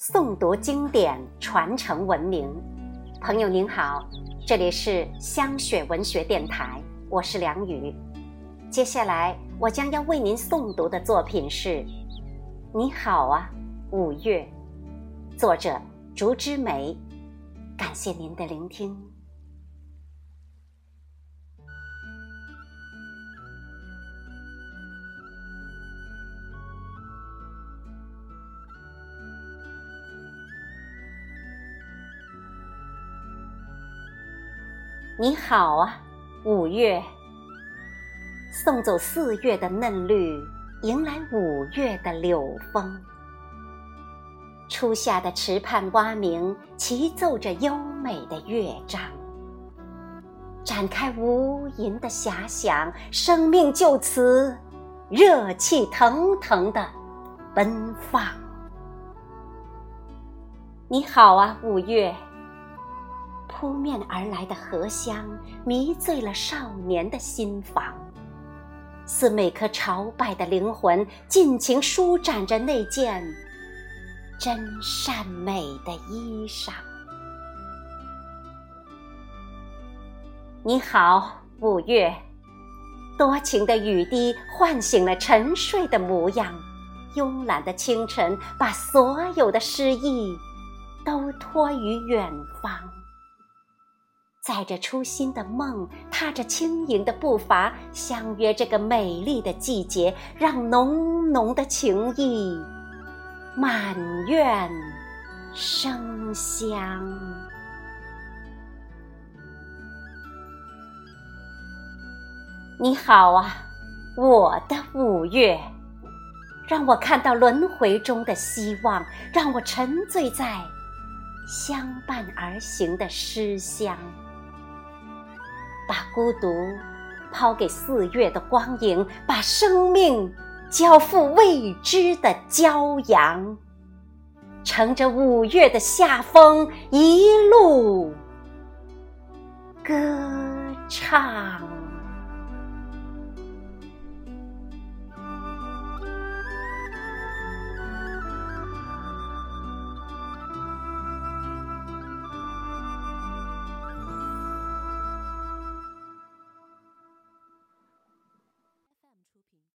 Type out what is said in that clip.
诵读经典，传承文明。朋友您好，这里是香雪文学电台，我是梁宇。接下来我将要为您诵读的作品是《你好啊，五月》，作者竹之梅。感谢您的聆听。你好啊，五月。送走四月的嫩绿，迎来五月的柳风。初夏的池畔蛙鸣，齐奏着优美的乐章，展开无垠的遐想，生命就此热气腾腾的奔放。你好啊，五月。扑面而来的荷香，迷醉了少年的心房，似每颗朝拜的灵魂，尽情舒展着那件真善美的衣裳。你好，五月，多情的雨滴唤醒了沉睡的模样，慵懒的清晨把所有的诗意都托于远方。载着初心的梦，踏着轻盈的步伐，相约这个美丽的季节，让浓浓的情意满院生香。你好啊，我的五月，让我看到轮回中的希望，让我沉醉在相伴而行的诗香。把孤独抛给四月的光影把生命交付未知的骄阳。乘着五月的夏风一路歌唱。